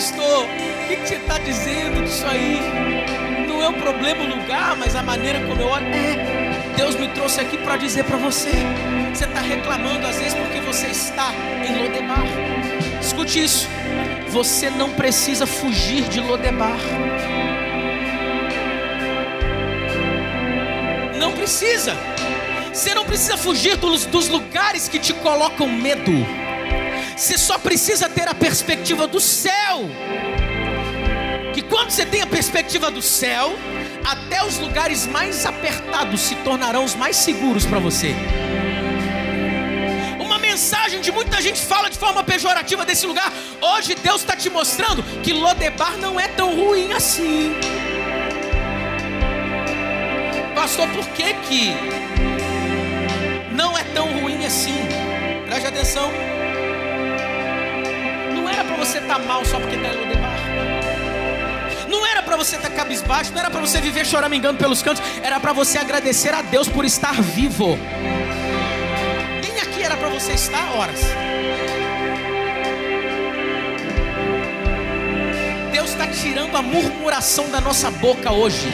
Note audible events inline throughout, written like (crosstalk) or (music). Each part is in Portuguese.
pastor, o que, que você está dizendo disso aí? Não é o problema o lugar, mas a maneira como eu olho. É, Deus me trouxe aqui para dizer para você. Você está reclamando às vezes porque você está em Lodebar. Escute isso. Você não precisa fugir de Lodebar. Não precisa. Você não precisa fugir dos, dos lugares que te colocam medo. Você só precisa ter a perspectiva do céu. Que quando você tem a perspectiva do céu, até os lugares mais apertados se tornarão os mais seguros para você. Uma mensagem de muita gente fala de forma pejorativa desse lugar. Hoje Deus está te mostrando que Lodebar não é tão ruim assim. Pastor, por que que não é tão ruim assim? Preste atenção. Você estar tá mal só porque está em Lodebar. Não era para você estar tá cabisbaixo, não era para você viver choramingando pelos cantos, era para você agradecer a Deus por estar vivo. Nem aqui era para você estar horas. Deus está tirando a murmuração da nossa boca hoje.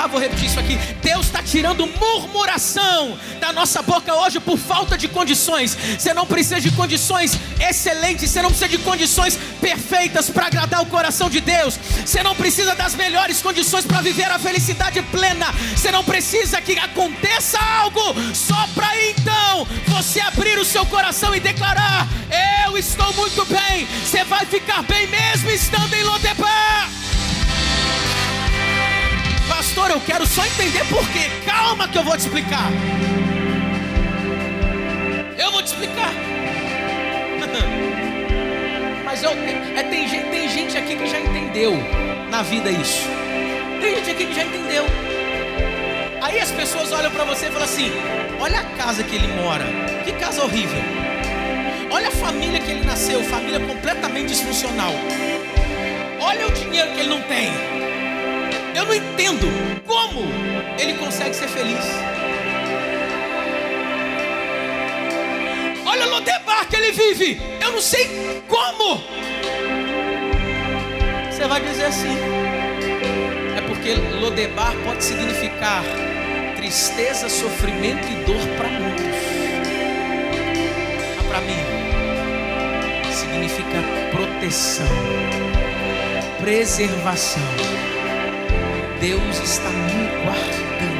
Ah, vou repetir isso aqui. Deus está tirando murmuração da nossa boca hoje por falta de condições. Você não precisa de condições excelentes, você não precisa de condições perfeitas para agradar o coração de Deus. Você não precisa das melhores condições para viver a felicidade plena. Você não precisa que aconteça algo só para então você abrir o seu coração e declarar: Eu estou muito bem. Você vai ficar entender por quê. Calma que eu vou te explicar. Eu vou te explicar. (laughs) Mas eu, é, tem, tem gente aqui que já entendeu na vida isso. Tem gente aqui que já entendeu. Aí as pessoas olham para você e falam assim: Olha a casa que ele mora, que casa horrível. Olha a família que ele nasceu, família completamente disfuncional. Olha o dinheiro que ele não tem. Eu não entendo como ele consegue ser feliz. Olha o Lodebar que ele vive. Eu não sei como. Você vai dizer assim. É porque Lodebar pode significar tristeza, sofrimento e dor para muitos. Mas para mim significa proteção, preservação Deus está me guardando.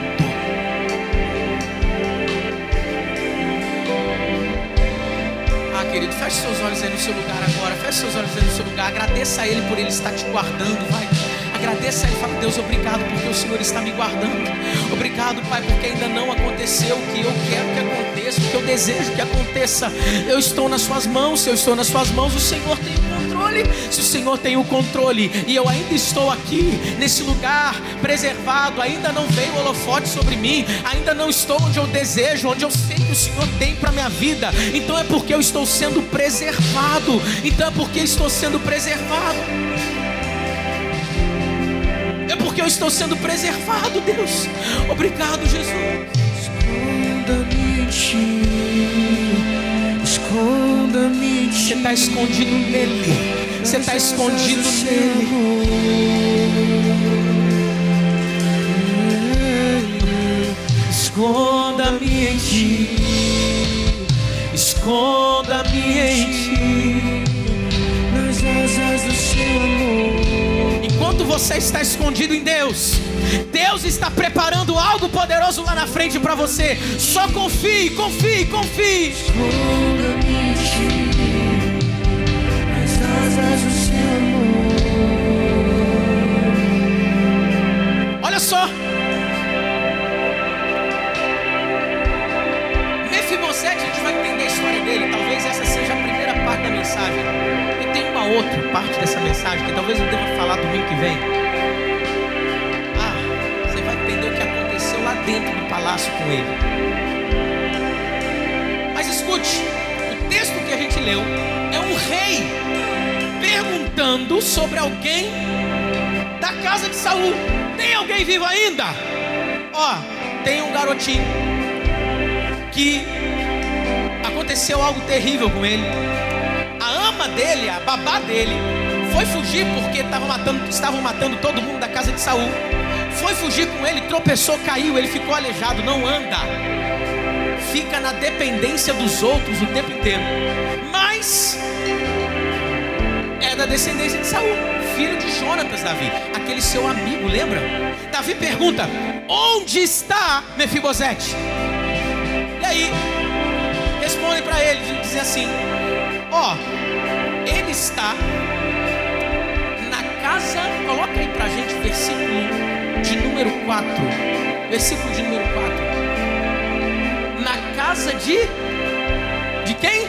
Ah, querido, feche seus olhos aí no seu lugar agora. Feche seus olhos aí no seu lugar. Agradeça a Ele por Ele estar te guardando. Vai. Agradeça a Ele. Fala, Deus, obrigado porque o Senhor está me guardando. Obrigado, Pai, porque ainda não aconteceu o que eu quero que aconteça, o que eu desejo que aconteça. Eu estou nas Suas mãos. Eu estou nas Suas mãos, o Senhor tem controle. Se o Senhor tem o controle e eu ainda estou aqui, nesse lugar preservado, ainda não veio o holofote sobre mim, ainda não estou onde eu desejo, onde eu sei que o Senhor tem para minha vida, então é porque eu estou sendo preservado. Então é porque estou sendo preservado. É porque eu estou sendo preservado, Deus. Obrigado, Jesus. Esconda-me ti. Esconda-me. Você está escondido nele. Você está escondido nele. Esconda-me em ti. Esconda-me em ti. Nas asas do seu amor. Enquanto você está escondido em Deus, Deus está preparando algo poderoso lá na frente para você. Só confie, confie, confie. Olha dentro do palácio com ele. Mas escute, o texto que a gente leu é um rei perguntando sobre alguém da casa de Saul. Tem alguém vivo ainda? Ó, tem um garotinho que aconteceu algo terrível com ele. A ama dele, a babá dele, Foi fugir porque estavam matando, estavam matando todo mundo da casa de Saul. Foi fugir com ele, tropeçou, caiu, ele ficou aleijado, não anda. Fica na dependência dos outros o tempo inteiro. Mas é da descendência de Saul, filho de Jonatas, Davi, aquele seu amigo, lembra? Davi pergunta: Onde está Mefibosete? E aí, responde para ele, dizem assim: Ó, oh, ele está na casa, coloca aí para a gente versículo de número 4. Versículo de número 4. Na casa de. De quem?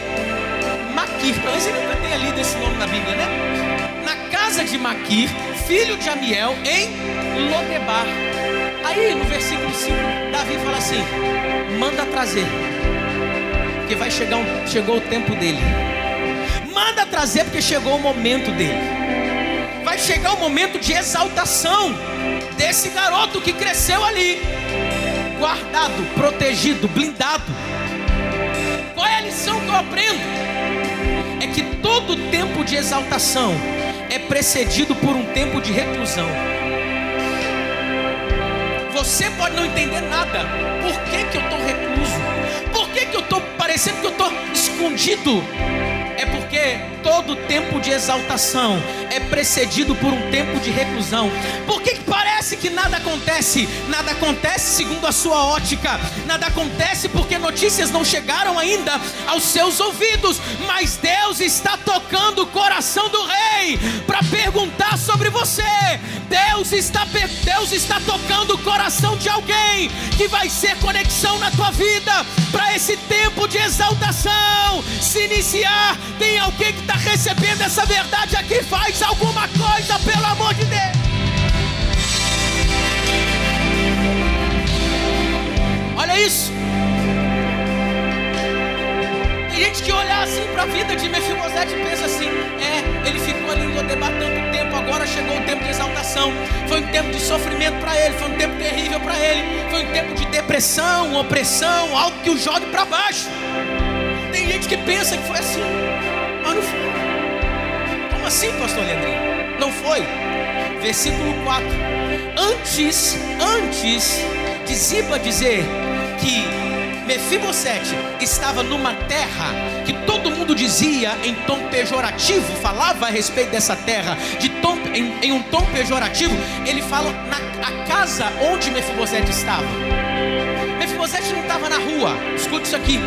Maquir. Talvez você nunca tenha lido esse nome na Bíblia, né? Na casa de Maquir, filho de Amiel, em Lodebar. Aí no versículo 5, Davi fala assim: manda trazer, porque vai chegar um, chegou o tempo dele. Manda trazer, porque chegou o momento dele. Chegar o momento de exaltação desse garoto que cresceu ali, guardado, protegido, blindado. Qual é a lição que eu aprendo? É que todo tempo de exaltação é precedido por um tempo de reclusão. Você pode não entender nada. Por que, que eu estou recluso? Por que, que eu estou parecendo que eu estou escondido? É porque todo tempo de exaltação é precedido por um tempo de reclusão. Por que, que parece que nada acontece? Nada acontece segundo a sua ótica. Nada acontece porque notícias não chegaram ainda aos seus ouvidos. Mas Deus está tocando o coração do rei para perguntar sobre você. Deus está, Deus está tocando o coração de alguém que vai ser conexão na tua vida para esse tempo de exaltação se iniciar tem alguém que está recebendo essa verdade aqui? Faz alguma coisa, isso. Tem gente que olha assim para a vida de Mefibosete e pensa assim: é, ele ficou ali no debatendo tanto tempo, agora chegou o tempo de exaltação. Foi um tempo de sofrimento para ele, foi um tempo terrível para ele, foi um tempo de depressão, opressão, algo que o jogue para baixo. Tem gente que pensa que foi assim, mas não foi. Como assim, pastor Leandrinho? Não foi. Versículo 4. Antes, antes de Ziba dizer que Mefibosete estava numa terra que todo mundo dizia em tom pejorativo, falava a respeito dessa terra de tom, em, em um tom pejorativo, ele fala na casa onde Mefibosete estava. Mefibosete não estava na rua, escute isso aqui.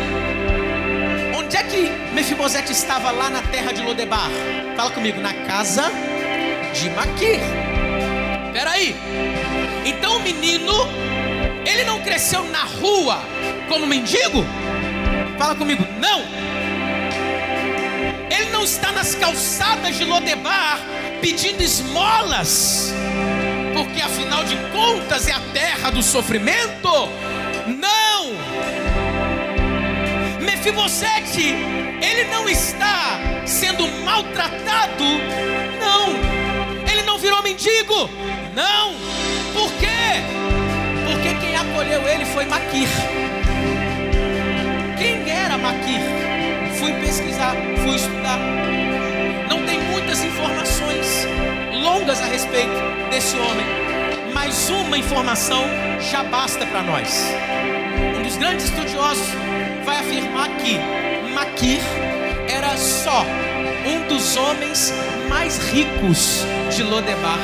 Onde é que Mefibosete estava lá na terra de Lodebar? Fala comigo, na casa de Maquir. Peraí. Cresceu na rua como mendigo? Fala comigo, não. Ele não está nas calçadas de Lodebar pedindo esmolas, porque afinal de contas é a terra do sofrimento. Não. Mefibosete, ele não está sendo maltratado, não. Ele não virou mendigo, não. Por quê? Acolheu ele foi Maquir. Quem era Maquir? Fui pesquisar, fui estudar. Não tem muitas informações longas a respeito desse homem, mas uma informação já basta para nós. Um dos grandes estudiosos vai afirmar que Maquir era só um dos homens mais ricos de Lodebar.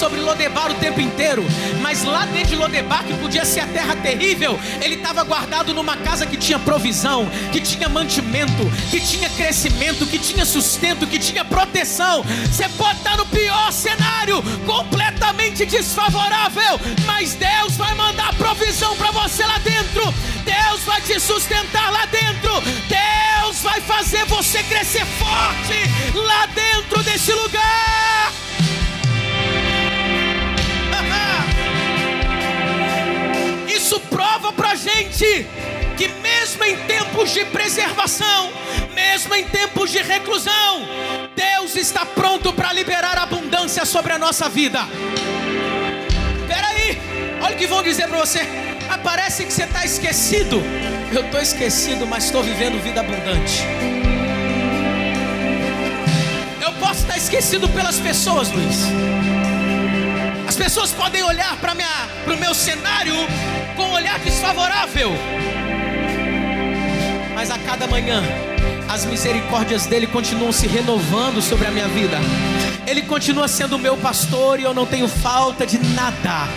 Sobre Lodebar o tempo inteiro, mas lá dentro de Lodebar, que podia ser a terra terrível, ele estava guardado numa casa que tinha provisão, que tinha mantimento, que tinha crescimento, que tinha sustento, que tinha proteção. Você pode estar no pior cenário, completamente desfavorável, mas Deus vai mandar provisão para você lá dentro. Deus vai te sustentar lá dentro. Deus vai fazer você crescer forte lá dentro desse lugar. Isso prova pra gente que mesmo em tempos de preservação, mesmo em tempos de reclusão, Deus está pronto para liberar abundância sobre a nossa vida. Espera aí, olha o que vão dizer para você. Ah, parece que você está esquecido. Eu estou esquecido, mas estou vivendo vida abundante. Eu posso estar esquecido pelas pessoas, Luiz. As pessoas podem olhar para o meu cenário desfavorável. Mas a cada manhã, as misericórdias dele continuam se renovando sobre a minha vida. Ele continua sendo meu pastor e eu não tenho falta de nada.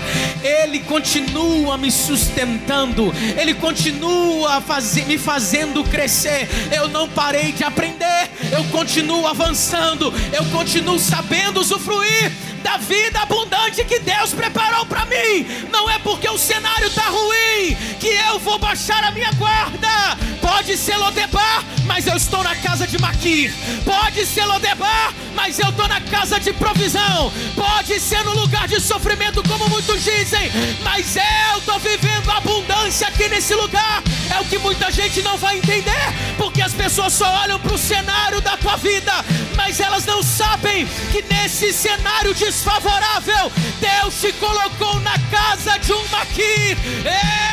Ele continua me sustentando. Ele continua me fazendo crescer. Eu não parei de aprender. Eu continuo avançando. Eu continuo sabendo usufruir da vida abundante que Deus preparou para mim. Não é porque o cenário está ruim que eu vou baixar a minha guarda. Pode ser Lodebar, mas eu estou na casa de Maquir. Pode ser Lodebar, mas eu estou na casa de provisão. Pode ser no lugar de sofrimento, como muitos dizem, mas eu estou vivendo abundância aqui nesse lugar. É o que muita gente não vai entender, porque as pessoas só olham para o cenário da tua vida, mas elas não sabem que nesse cenário desfavorável, Deus te colocou na casa de um Maquir. É